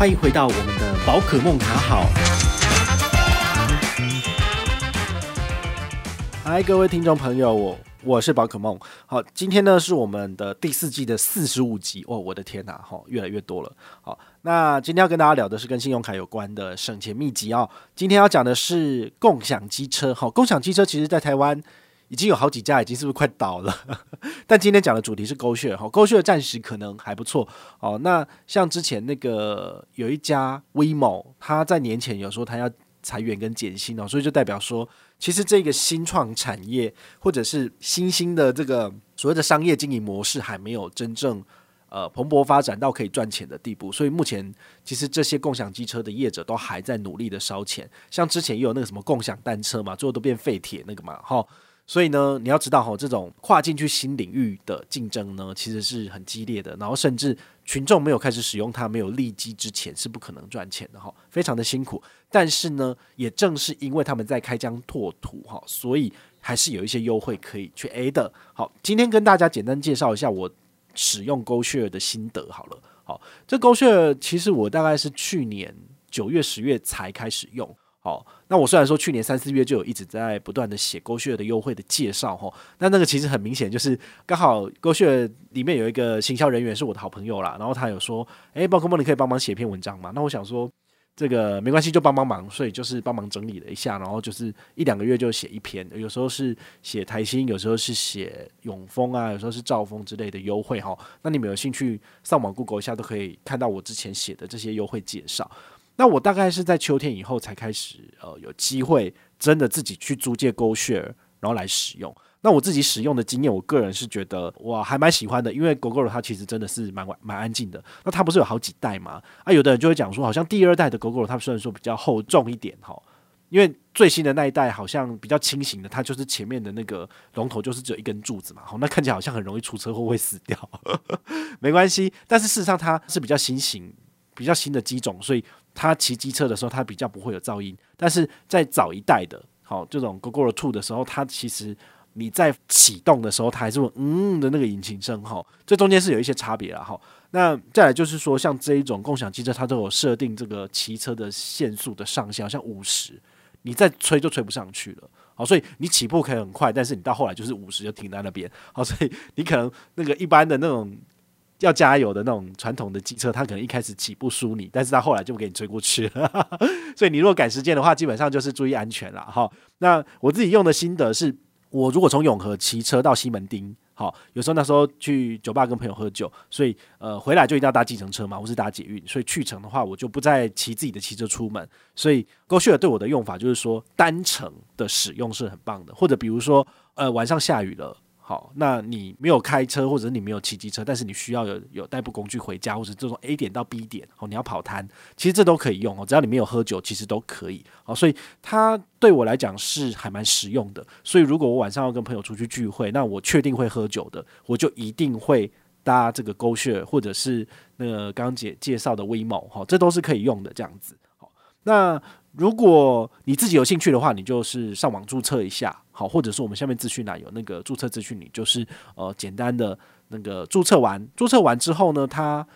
欢迎回到我们的宝可梦卡好。嗨，各位听众朋友，我我是宝可梦。好，今天呢是我们的第四季的四十五集哦，我的天呐，哈，越来越多了。好，那今天要跟大家聊的是跟信用卡有关的省钱秘籍哦。今天要讲的是共享机车。好，共享机车其实在台湾已经有好几家，已经是不是快倒了？但今天讲的主题是 GoShare。好，GoShare 暂时可能还不错。哦，那像之前那个有一家 WeMo，他在年前有说他要裁员跟减薪哦，所以就代表说。其实这个新创产业，或者是新兴的这个所谓的商业经营模式，还没有真正呃蓬勃发展到可以赚钱的地步。所以目前其实这些共享机车的业者都还在努力的烧钱。像之前也有那个什么共享单车嘛，最后都变废铁那个嘛，哈。所以呢，你要知道哈，这种跨进去新领域的竞争呢，其实是很激烈的。然后甚至群众没有开始使用它，没有利基之前，是不可能赚钱的哈，非常的辛苦。但是呢，也正是因为他们在开疆拓土哈，所以还是有一些优惠可以去 A 的。好，今天跟大家简单介绍一下我使用 Goose 的心得好了。好，这 Goose 其实我大概是去年九月、十月才开始用。好，那我虽然说去年三四月就有一直在不断的写 Goose 的优惠的介绍哈，那那个其实很明显就是刚好 Goose 里面有一个行销人员是我的好朋友啦，然后他有说，诶，宝可梦你可以帮忙写篇文章嘛？那我想说这个没关系，就帮帮忙，所以就是帮忙整理了一下，然后就是一两个月就写一篇，有时候是写台新，有时候是写永丰啊，有时候是兆丰之类的优惠哈，那你们有兴趣上网 Google 一下都可以看到我之前写的这些优惠介绍。那我大概是在秋天以后才开始，呃，有机会真的自己去租借狗血然后来使用。那我自己使用的经验，我个人是觉得我还蛮喜欢的，因为 Gogoro 它其实真的是蛮蛮安静的。那它不是有好几代吗？啊，有的人就会讲说，好像第二代的 Gogoro 它虽然说比较厚重一点哈，因为最新的那一代好像比较轻型的，它就是前面的那个龙头就是只有一根柱子嘛，好，那看起来好像很容易出车祸会死掉。没关系，但是事实上它是比较新型、比较新的机种，所以。他骑机车的时候，他比较不会有噪音。但是在早一代的，好这种 GoGo Two 的时候，它其实你在启动的时候，它还是会嗯的那个引擎声哈。这中间是有一些差别了哈。那再来就是说，像这一种共享机车，它都有设定这个骑车的限速的上限，好像五十，你再吹就吹不上去了。好，所以你起步可以很快，但是你到后来就是五十就停在那边。好，所以你可能那个一般的那种。要加油的那种传统的机车，它可能一开始起步输你，但是它后来就给你追过去了。所以你如果赶时间的话，基本上就是注意安全了哈。那我自己用的心得是，我如果从永和骑车到西门町，好，有时候那时候去酒吧跟朋友喝酒，所以呃回来就一定要搭计程车嘛，或是搭捷运。所以去程的话，我就不再骑自己的汽车出门。所以 g o s h r 对我的用法就是说，单程的使用是很棒的，或者比如说呃晚上下雨了。好，那你没有开车，或者你没有骑机车，但是你需要有有代步工具回家，或者这种 A 点到 B 点，哦，你要跑摊，其实这都可以用哦，只要你没有喝酒，其实都可以。好，所以它对我来讲是还蛮实用的。所以如果我晚上要跟朋友出去聚会，那我确定会喝酒的，我就一定会搭这个 GoShare 或者是那个刚刚介介绍的 WeMo，哈，这都是可以用的这样子。好，那。如果你自己有兴趣的话，你就是上网注册一下，好，或者是我们下面资讯栏有那个注册资讯，你就是呃简单的那个注册完，注册完之后呢，他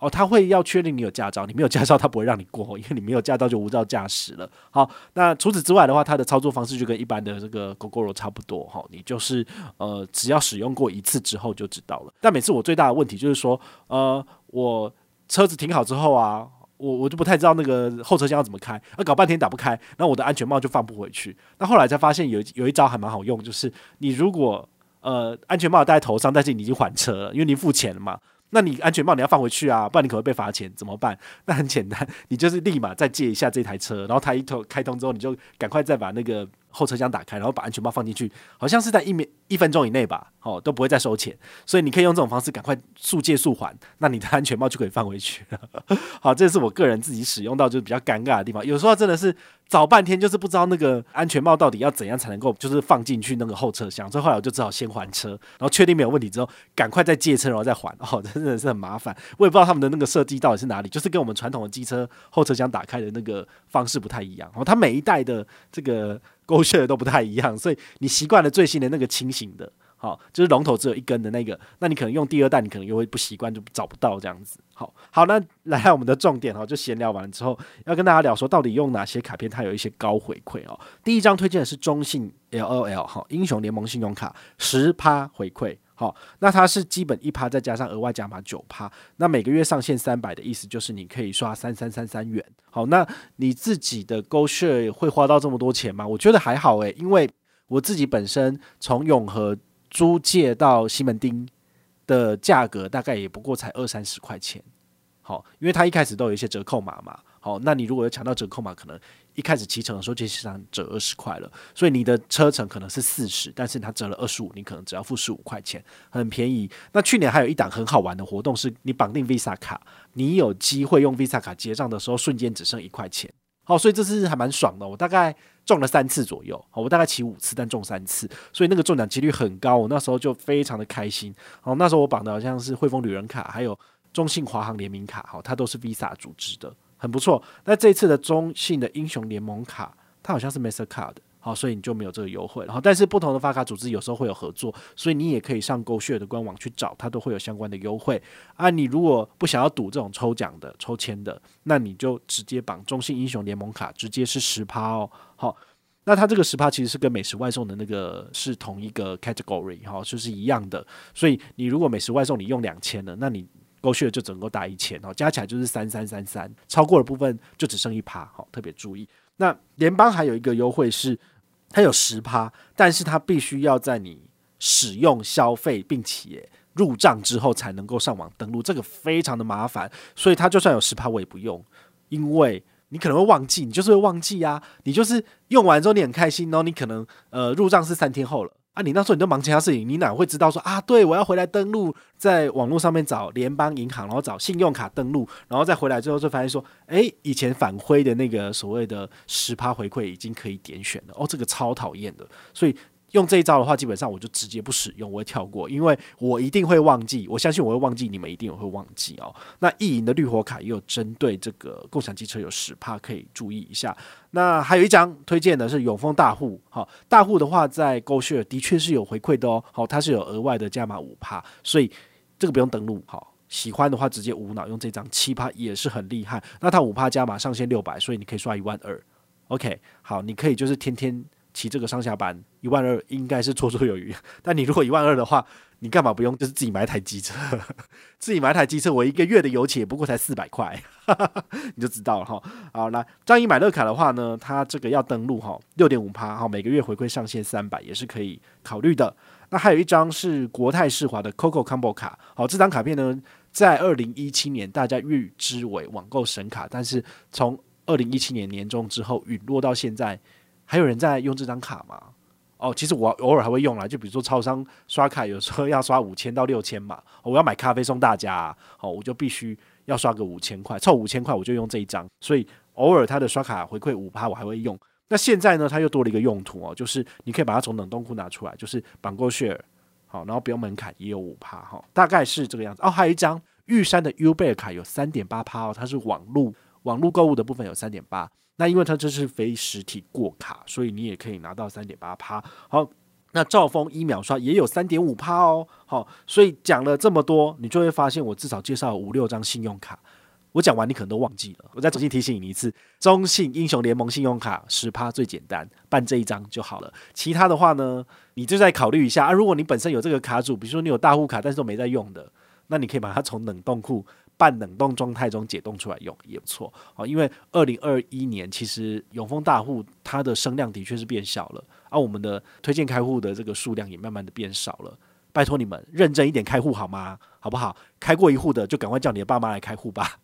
哦他会要确定你有驾照，你没有驾照他不会让你过，因为你没有驾照就无照驾驶了。好，那除此之外的话，它的操作方式就跟一般的这个 Gogoro 差不多，哈，你就是呃只要使用过一次之后就知道了。但每次我最大的问题就是说，呃，我车子停好之后啊。我我就不太知道那个后车厢要怎么开，那搞半天打不开，那我的安全帽就放不回去。那后来才发现有有一招还蛮好用，就是你如果呃安全帽戴在头上，但是你已经还车了，因为你付钱了嘛，那你安全帽你要放回去啊，不然你可能会被罚钱，怎么办？那很简单，你就是立马再借一下这台车，然后他一头开通之后，你就赶快再把那个。后车厢打开，然后把安全帽放进去，好像是在一秒一分钟以内吧，哦，都不会再收钱，所以你可以用这种方式赶快速借速还，那你的安全帽就可以放回去。好，这是我个人自己使用到就是比较尴尬的地方，有时候真的是找半天就是不知道那个安全帽到底要怎样才能够就是放进去那个后车厢，所以后来我就只好先还车，然后确定没有问题之后，赶快再借车然后再还，哦，真的是很麻烦，我也不知道他们的那个设计到底是哪里，就是跟我们传统的机车后车厢打开的那个方式不太一样，哦，它每一代的这个。勾选的都不太一样，所以你习惯了最新的那个清醒的，好，就是龙头只有一根的那个，那你可能用第二代，你可能又会不习惯，就找不到这样子。好，好，那来到我们的重点哦，就闲聊完之后，要跟大家聊说，到底用哪些卡片它有一些高回馈哦。第一张推荐的是中信 LOL 哈英雄联盟信用卡，十趴回馈。好，那它是基本一趴，再加上额外加码九趴，那每个月上限三百的意思就是你可以刷三三三三元。好，那你自己的沟血会花到这么多钱吗？我觉得还好诶，因为我自己本身从永和租借到西门町的价格大概也不过才二三十块钱。好，因为它一开始都有一些折扣码嘛。好，那你如果有抢到折扣码，可能一开始骑乘的时候就上折二十块了，所以你的车程可能是四十，但是它折了二十五，你可能只要付十五块钱，很便宜。那去年还有一档很好玩的活动，是你绑定 Visa 卡，你有机会用 Visa 卡结账的时候，瞬间只剩一块钱。好，所以这次还蛮爽的。我大概中了三次左右，好，我大概骑五次，但中三次，所以那个中奖几率很高。我那时候就非常的开心。好，那时候我绑的好像是汇丰旅人卡，还有中信华航联名卡，好，它都是 Visa 组织的。很不错，那这次的中信的英雄联盟卡，它好像是 Mastercard 的，好，所以你就没有这个优惠。然后，但是不同的发卡组织有时候会有合作，所以你也可以上 GoShare 的官网去找，它都会有相关的优惠。啊，你如果不想要赌这种抽奖的、抽签的，那你就直接绑中信英雄联盟卡，直接是十趴哦。好，那它这个十趴其实是跟美食外送的那个是同一个 category，哈，就是一样的。所以你如果美食外送你用两千的，那你 GoShare 就整个打一千哦，加起来就是三三三三，超过的部分就只剩一趴，好，特别注意。那联邦还有一个优惠是，它有十趴，但是它必须要在你使用消费并且入账之后才能够上网登录，这个非常的麻烦，所以它就算有十趴我也不用，因为你可能会忘记，你就是会忘记啊，你就是用完之后你很开心哦，你可能呃入账是三天后了。你那时候你都忙其他事情，你哪会知道说啊？对，我要回来登录，在网络上面找联邦银行，然后找信用卡登录，然后再回来之后就发现说，哎，以前返回的那个所谓的十趴回馈已经可以点选了，哦，这个超讨厌的，所以。用这一招的话，基本上我就直接不使用，我会跳过，因为我一定会忘记。我相信我会忘记，你们一定也会忘记哦。那意淫的绿火卡也有针对这个共享机车有十趴，可以注意一下。那还有一张推荐的是永丰大户，好，大户的话在购血的确是有回馈的哦，好，它是有额外的加码五趴，所以这个不用登录，好，喜欢的话直接无脑用这张七趴也是很厉害。那它五趴加码上限六百，所以你可以刷一万二，OK，好，你可以就是天天。骑这个上下班一万二应该是绰绰有余，但你如果一万二的话，你干嘛不用？就是自己买台机车，自己买台机车，我一个月的油钱也不过才四百块，你就知道了哈。好，那张一买乐卡的话呢，它这个要登录哈，六点五趴哈，每个月回馈上限三百也是可以考虑的。那还有一张是国泰世华的 COCO Combo 卡，好，这张卡片呢，在二零一七年大家誉之为网购神卡，但是从二零一七年年中之后陨落到现在。还有人在用这张卡吗？哦，其实我偶尔还会用啦，就比如说超商刷卡，有时候要刷五千到六千嘛，我要买咖啡送大家，啊，哦，我就必须要刷个五千块，凑五千块我就用这一张，所以偶尔它的刷卡回馈五趴我还会用。那现在呢，它又多了一个用途哦，就是你可以把它从冷冻库拿出来，就是绑 GoShare，好，然后不用门槛也有五趴哈，大概是这个样子。哦，还有一张玉山的 Uber 卡有三点八趴哦，它是网路网络购物的部分有三点八。那因为它这是非实体过卡，所以你也可以拿到三点八趴。好，那兆丰一秒刷也有三点五趴哦。好，所以讲了这么多，你就会发现我至少介绍五六张信用卡。我讲完你可能都忘记了，我再重新提醒你一次：中信英雄联盟信用卡十趴最简单，办这一张就好了。其他的话呢，你就再考虑一下啊。如果你本身有这个卡组，比如说你有大户卡，但是都没在用的，那你可以把它从冷冻库。半冷冻状态中解冻出来用也不错哦，因为二零二一年其实永丰大户它的声量的确是变小了，而、我们的推荐开户的这个数量也慢慢的变少了。拜托你们认真一点开户好吗？好不好？开过一户的就赶快叫你的爸妈来开户吧，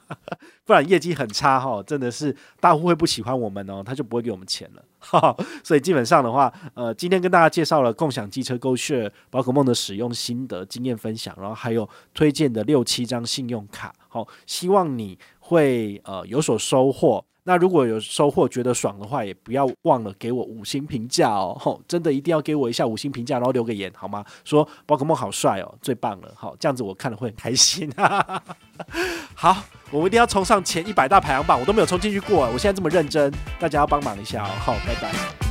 不然业绩很差哈，真的是大户会不喜欢我们哦，他就不会给我们钱了。所以基本上的话，呃，今天跟大家介绍了共享机车购券宝可梦的使用心得、经验分享，然后还有推荐的六七张信用卡，好，希望你会呃有所收获。那如果有收获，觉得爽的话，也不要忘了给我五星评价哦！吼，真的一定要给我一下五星评价，然后留个言好吗？说宝可梦好帅哦，最棒了！好，这样子我看了会很开心啊。好，我一定要冲上前一百大排行榜，我都没有冲进去过，我现在这么认真，大家要帮忙一下哦！好，拜拜。